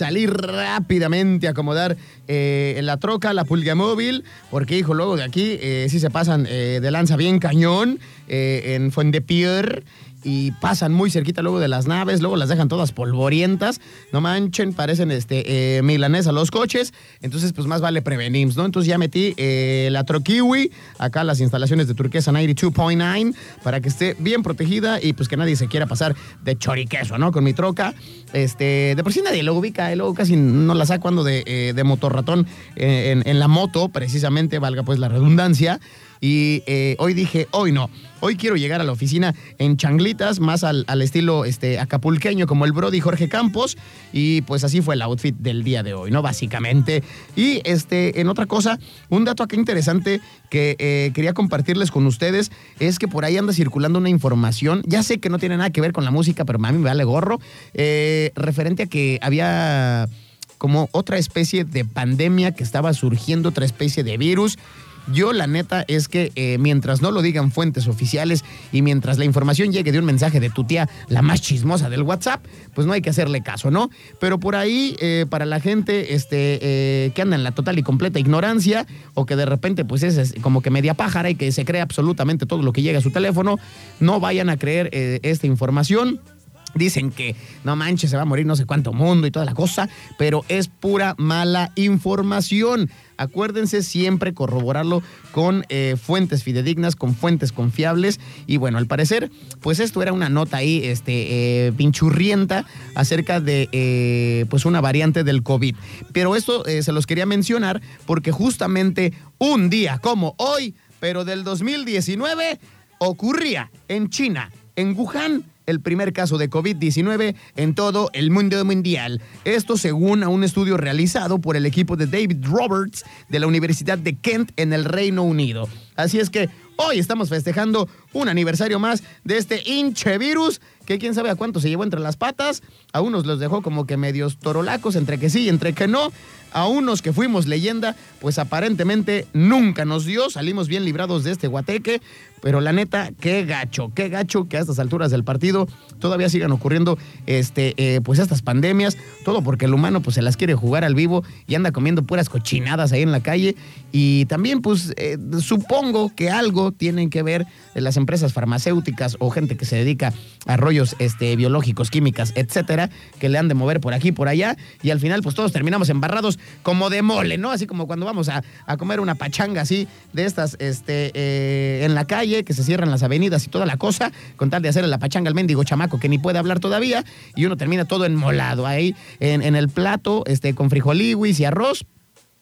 Salí rápidamente a acomodar eh, la troca, la pulga móvil, porque hijo, luego de aquí eh, sí se pasan eh, de lanza bien cañón eh, en Fuentepier y pasan muy cerquita luego de las naves, luego las dejan todas polvorientas, no manchen, parecen este eh, milanesa los coches, entonces pues más vale prevenir, ¿no? Entonces ya metí eh, la Trokiwi, acá las instalaciones de Turquesa 92.9, para que esté bien protegida y pues que nadie se quiera pasar de choriqueso, ¿no? Con mi troca, este, de por sí nadie lo ubica, eh, luego casi no la saco ando de, eh, de motorratón eh, en, en la moto, precisamente, valga pues la redundancia, y eh, hoy dije, hoy no. Hoy quiero llegar a la oficina en changlitas, más al, al estilo este, acapulqueño como el Brody Jorge Campos. Y pues así fue el outfit del día de hoy, ¿no? Básicamente. Y este, en otra cosa, un dato acá interesante que eh, quería compartirles con ustedes es que por ahí anda circulando una información. Ya sé que no tiene nada que ver con la música, pero a mí me vale gorro. eh, referente a que había como otra especie de pandemia que estaba surgiendo, otra especie de virus. Yo la neta es que eh, mientras no lo digan fuentes oficiales y mientras la información llegue de un mensaje de tu tía, la más chismosa del WhatsApp, pues no hay que hacerle caso, ¿no? Pero por ahí, eh, para la gente este, eh, que anda en la total y completa ignorancia o que de repente pues es, como que media pájara y que se cree absolutamente todo lo que llega a su teléfono, no vayan a creer esta información. Dicen que no manches, se va a morir no sé cuánto mundo y toda la cosa, pero es pura mala información. Acuérdense siempre corroborarlo con eh, fuentes fidedignas, con fuentes confiables. Y bueno, al parecer, pues esto era una nota ahí, este, eh, pinchurrienta acerca de eh, pues una variante del COVID. Pero esto eh, se los quería mencionar porque justamente un día como hoy, pero del 2019, ocurría en China, en Wuhan, el primer caso de COVID-19 en todo el mundo mundial. Esto según a un estudio realizado por el equipo de David Roberts de la Universidad de Kent en el Reino Unido. Así es que hoy estamos festejando un aniversario más de este hinche virus que quién sabe a cuánto se llevó entre las patas. A unos los dejó como que medios torolacos, entre que sí y entre que no. A unos que fuimos leyenda, pues aparentemente nunca nos dio. Salimos bien librados de este guateque. Pero la neta, qué gacho, qué gacho que a estas alturas del partido todavía sigan ocurriendo este, eh, pues estas pandemias. Todo porque el humano pues se las quiere jugar al vivo y anda comiendo puras cochinadas ahí en la calle. Y también pues eh, supongo que algo tienen que ver las empresas farmacéuticas o gente que se dedica a rollos este, biológicos, químicas, etcétera, que le han de mover por aquí, por allá. Y al final pues todos terminamos embarrados como de mole, ¿no? Así como cuando vamos a, a comer una pachanga así de estas este, eh, en la calle que se cierran las avenidas y toda la cosa, con tal de hacerle la pachanga al mendigo chamaco que ni puede hablar todavía, y uno termina todo enmolado ahí en, en el plato, este, con frijoliwis y arroz.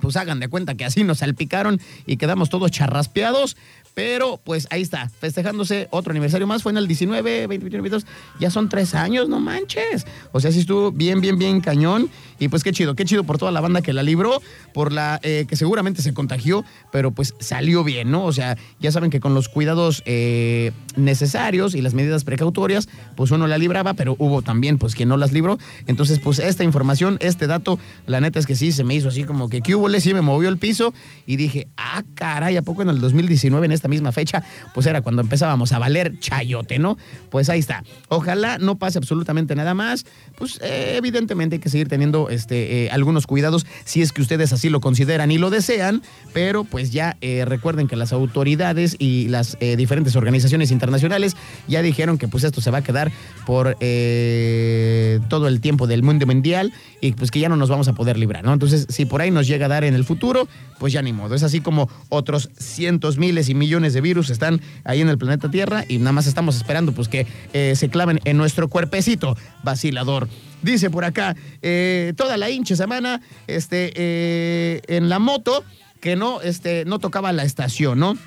Pues hagan de cuenta que así nos salpicaron y quedamos todos charraspeados. Pero pues ahí está, festejándose otro aniversario más. Fue en el 19, 20, 21, 22. Ya son tres años, no manches. O sea, sí estuvo bien, bien, bien cañón. Y pues qué chido, qué chido por toda la banda que la libró, por la eh, que seguramente se contagió, pero pues salió bien, ¿no? O sea, ya saben que con los cuidados eh, necesarios y las medidas precautorias, pues uno la libraba, pero hubo también pues quien no las libró. Entonces, pues esta información, este dato, la neta es que sí, se me hizo así como que qué hubo, sí me movió el piso y dije, ah, caray, ¿a poco en el 2019, en esta misma fecha, pues era cuando empezábamos a valer chayote, ¿no? Pues ahí está. Ojalá no pase absolutamente nada más. Pues eh, evidentemente hay que seguir teniendo este, eh, algunos cuidados si es que ustedes así lo consideran y lo desean, pero pues ya eh, recuerden que las autoridades y las diferentes organizaciones internacionales ya dijeron que pues esto se va a quedar por todo el tiempo del mundo mundial y pues que ya no nos vamos a poder librar, ¿no? Entonces, si por ahí nos llega a dar en el futuro, pues ya ni modo. Es así como otros cientos, miles y millones de virus están ahí en el planeta Tierra y nada más estamos esperando pues que eh, se claven en nuestro cuerpecito vacilador. Dice por acá, eh, toda la hinche semana este, eh, en la moto que no, este, no tocaba la estación, ¿no?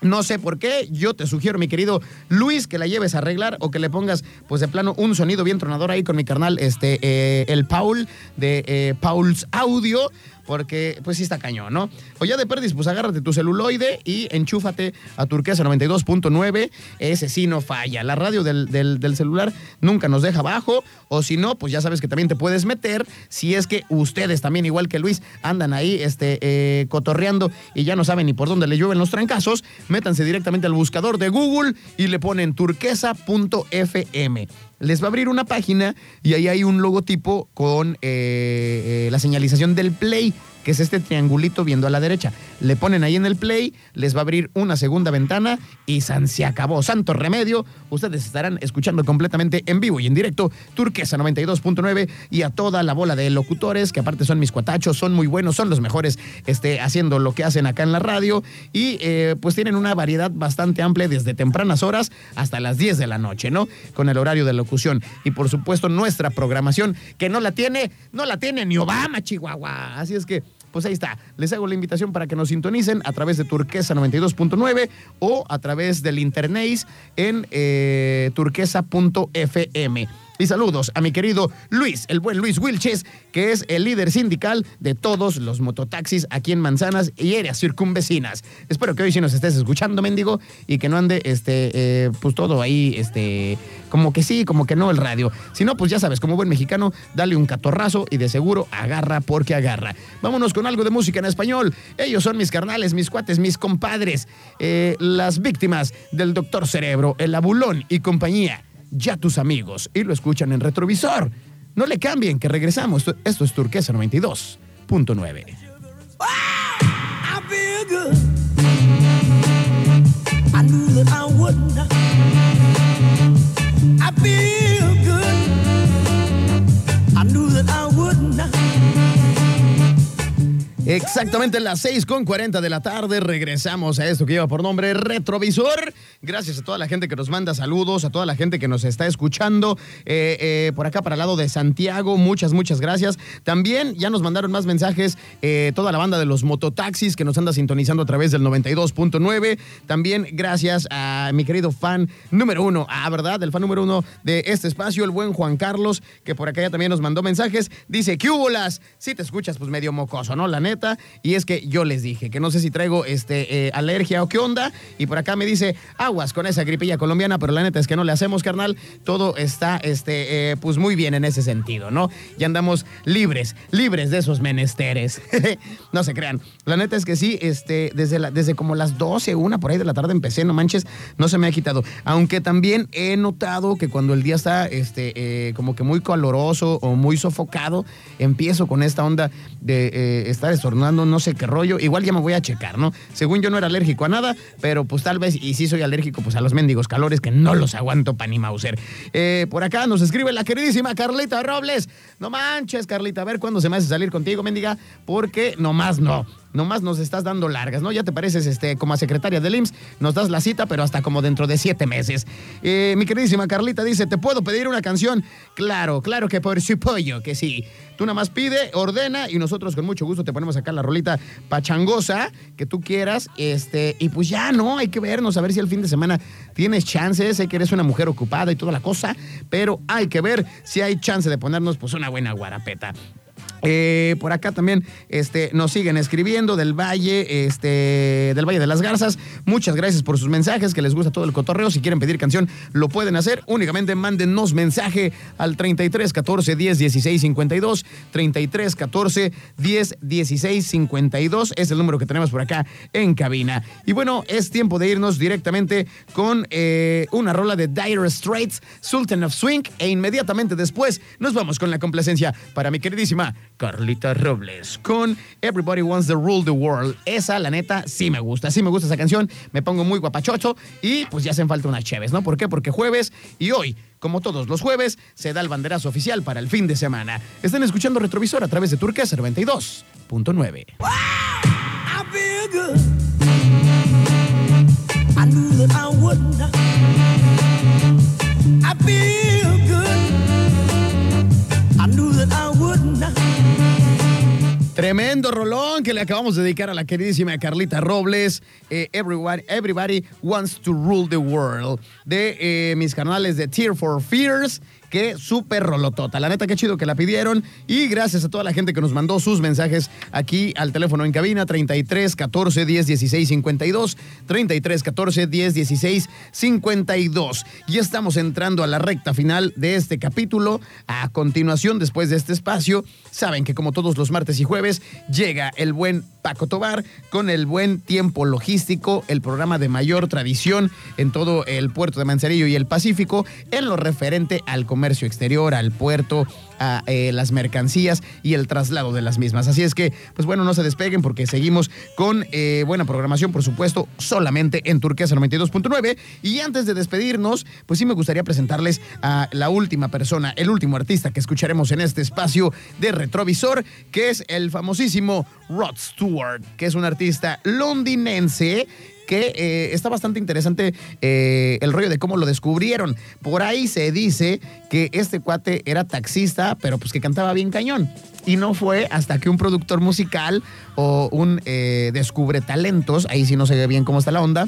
No sé por qué, yo te sugiero, mi querido Luis, que la lleves a arreglar o que le pongas, pues de plano, un sonido bien tronador ahí con mi carnal, este, el Paul, de Paul's Audio, porque pues sí está cañón, ¿no? O ya de perdis, pues agárrate tu celuloide y enchúfate a Turquesa 92.9, ese sí no falla. La radio del, del- celular nunca nos deja abajo, o si no, pues ya sabes que también te puedes meter, si es que ustedes también, igual que Luis, andan ahí este, eh, cotorreando y ya no saben ni por dónde le llueven los trancazos, métanse directamente al buscador de Google y le ponen turquesa.fm. les va a abrir una página y ahí hay un logotipo con eh, eh, la señalización del Play que es este triangulito viendo a la derecha. Le ponen ahí en el play, les va a abrir una segunda ventana y san se acabó. Santo remedio, ustedes estarán escuchando completamente en vivo y en directo Turquesa 92.9 y a toda la bola de locutores, que aparte son mis cuatachos, son muy buenos, son los mejores este, haciendo lo que hacen acá en la radio y eh, pues tienen una variedad bastante amplia desde tempranas horas hasta las 10 de la noche, ¿no? Con el horario de locución. Y por supuesto nuestra programación, que no la tiene, no la tiene ni Obama, Chihuahua. Así es que pues ahí está. Les hago la invitación para que nos sintonicen a través de Turquesa 92.9 o a través del internet en eh, turquesa.fm. Y saludos a mi querido Luis, el buen Luis Wilches, que es el líder sindical de todos los mototaxis aquí en Manzanas y áreas circunvecinas. Espero que hoy sí nos estés escuchando, mendigo, y que no ande, este, eh, pues todo ahí, este, como que sí, como que no el radio. Si no, pues ya sabes, como buen mexicano, dale un catorrazo y de seguro agarra porque agarra. Vámonos con algo de música en español. Ellos son mis carnales, mis cuates, mis compadres, eh, las víctimas del doctor Cerebro, el abulón y compañía ya tus amigos y lo escuchan en retrovisor. No le cambien, que regresamos. Esto es Turquesa 92.9. Exactamente las 6 con 40 de la tarde regresamos a esto que lleva por nombre Retrovisor. Gracias a toda la gente que nos manda saludos, a toda la gente que nos está escuchando eh, eh, por acá para el lado de Santiago. Muchas, muchas gracias. También ya nos mandaron más mensajes eh, toda la banda de los mototaxis que nos anda sintonizando a través del 92.9. También gracias a mi querido fan número uno, ah, ¿verdad? El fan número uno de este espacio, el buen Juan Carlos, que por acá ya también nos mandó mensajes. Dice, ¿qué hubo las? Si te escuchas, pues medio mocoso, ¿no? La neta y es que yo les dije que no sé si traigo este, eh, alergia o qué onda. Y por acá me dice, aguas con esa gripilla colombiana, pero la neta es que no le hacemos, carnal. Todo está este, eh, pues muy bien en ese sentido, ¿no? Ya andamos libres, libres de esos menesteres. no se crean. La neta es que sí, este, desde, desde como las 12, una por ahí de la tarde empecé, no manches, no se me ha quitado. Aunque también he notado que cuando el día está este, eh, como que muy caloroso o muy sofocado, empiezo con esta onda de estar no sé qué rollo. Igual ya me voy a checar, ¿no? Según yo no era alérgico a nada, pero pues tal vez, y sí soy alérgico pues a los mendigos calores que no los aguanto pa' ni Mauser. Eh, por acá nos escribe la queridísima Carlita Robles. No manches, Carlita, a ver cuándo se me hace salir contigo, mendiga, porque nomás no nomás nos estás dando largas, ¿no? Ya te pareces este, como a secretaria del IMSS, nos das la cita, pero hasta como dentro de siete meses. Eh, mi queridísima Carlita dice, ¿te puedo pedir una canción? Claro, claro que por su pollo, que sí. Tú nada más pide, ordena y nosotros con mucho gusto te ponemos acá la rolita pachangosa que tú quieras. Este, y pues ya, ¿no? Hay que vernos, a ver si el fin de semana tienes chances. Sé que eres una mujer ocupada y toda la cosa, pero hay que ver si hay chance de ponernos pues una buena guarapeta. Eh, por acá también este, nos siguen escribiendo del Valle, este, del Valle de las Garzas. Muchas gracias por sus mensajes, que les gusta todo el cotorreo. Si quieren pedir canción, lo pueden hacer. Únicamente mándennos mensaje al 33 14 10 16 52. 33 14 10 16 52 es el número que tenemos por acá en cabina. Y bueno, es tiempo de irnos directamente con eh, una rola de Dire Straits, Sultan of Swing, e inmediatamente después nos vamos con la complacencia para mi queridísima Carlita Robles con Everybody Wants to Rule the World. Esa, la neta, sí me gusta. Sí me gusta esa canción. Me pongo muy guapachocho y pues ya hacen falta unas cheves, ¿no? ¿Por qué? Porque jueves y hoy, como todos los jueves, se da el banderazo oficial para el fin de semana. Están escuchando Retrovisor a través de Turquesa 92.9. Tremendo rolón que le acabamos de dedicar a la queridísima Carlita Robles. Eh, everybody, Wants to Rule the World. De eh, mis canales de Tear for Fears que súper rolotota. La neta, qué chido que la pidieron. Y gracias a toda la gente que nos mandó sus mensajes aquí al teléfono en cabina 33 14 10 16 52. 33 14 10 16 52. Ya estamos entrando a la recta final de este capítulo. A continuación, después de este espacio, saben que como todos los martes y jueves, llega el buen Paco Tobar con el buen tiempo logístico, el programa de mayor tradición en todo el puerto de Manzanillo y el Pacífico, en lo referente al comercio exterior, al puerto, a eh, las mercancías y el traslado de las mismas. Así es que, pues bueno, no se despeguen porque seguimos con eh, buena programación, por supuesto, solamente en Turquesa 92.9. Y antes de despedirnos, pues sí me gustaría presentarles a la última persona, el último artista que escucharemos en este espacio de retrovisor, que es el famosísimo Rod Stewart, que es un artista londinense que eh, está bastante interesante eh, el rollo de cómo lo descubrieron. Por ahí se dice que este cuate era taxista, pero pues que cantaba bien cañón. Y no fue hasta que un productor musical o un eh, descubre talentos, ahí sí no ve bien cómo está la onda,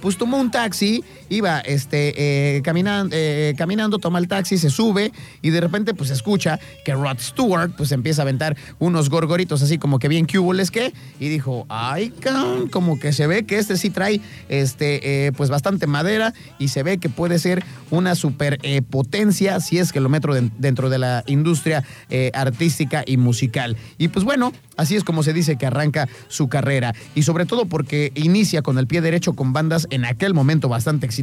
pues tomó un taxi, iba este, eh, caminando, eh, caminando, toma el taxi, se sube y de repente pues escucha que Rod Stewart pues empieza a aventar unos gorgoritos así como que bien cubules que y dijo, ay, como que se ve que este sí trae este, eh, pues bastante madera y se ve que puede ser una super potencia si es que lo meto dentro de la industria artística y musical. Y pues bueno, así es como se dice que arranca su carrera y sobre todo porque inicia con el pie derecho con bandas en aquel momento bastante exitosas.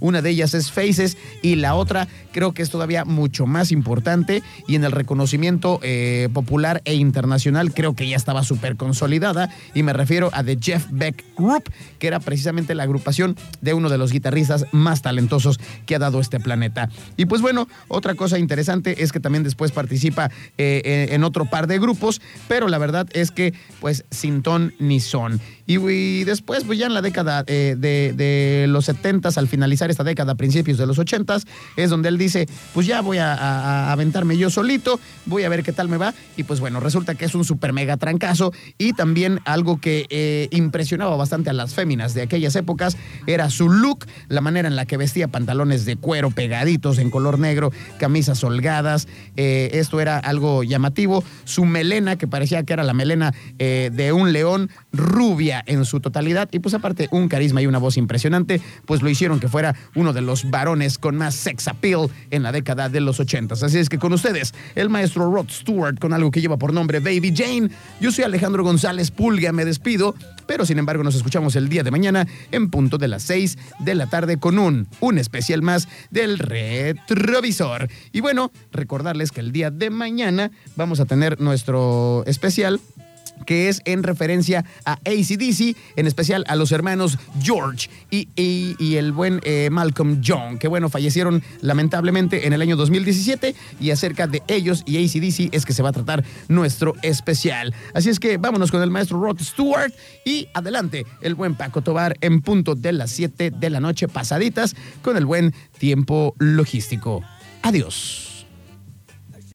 Una de ellas es Faces y la otra creo que es todavía mucho más importante y en el reconocimiento eh, popular e internacional creo que ya estaba súper consolidada y me refiero a The Jeff Beck Group, que era precisamente la agrupación de uno de los guitarristas más talentosos que ha dado este planeta. Y pues bueno, otra cosa interesante es que también después participa eh, en otro par de grupos, pero la verdad es que pues sin ton ni son. Y, después, pues ya en la década eh, de, los 70 al finalizar esta década, principios de los 80 es donde él dice, pues ya voy a, aventarme yo solito, voy a ver qué tal me va. Y pues bueno, resulta que es un super mega trancazo y también algo que eh, impresionaba bastante a las féminas de aquellas épocas era su look, la manera en la que vestía pantalones de cuero pegaditos en color negro, camisas holgadas, eh, esto era algo llamativo, su melena, que parecía que era la melena de un león rubia, en su totalidad y pues aparte un carisma y una voz impresionante, pues lo hicieron que fuera uno de los varones con más sex appeal en la década de los ochentas. Así es que con ustedes, el maestro Rod Stewart con algo que lleva por nombre Baby Jane. Yo soy Alejandro González Pulga, me despido, pero sin embargo nos escuchamos el día de mañana en punto de las 6 de la tarde con un, un especial más del retrovisor. Y bueno, recordarles que el día de mañana vamos a tener nuestro especial que es en referencia a ACDC, en especial a los hermanos George y, el buen eh, Malcolm Young, que bueno, fallecieron lamentablemente en el año 2017 y acerca de ellos y ACDC es que se va a tratar nuestro especial. Así es que vámonos con el maestro Rod Stewart y adelante el buen Paco Tobar en punto de las 7 de la noche pasaditas con el buen tiempo logístico. Adiós.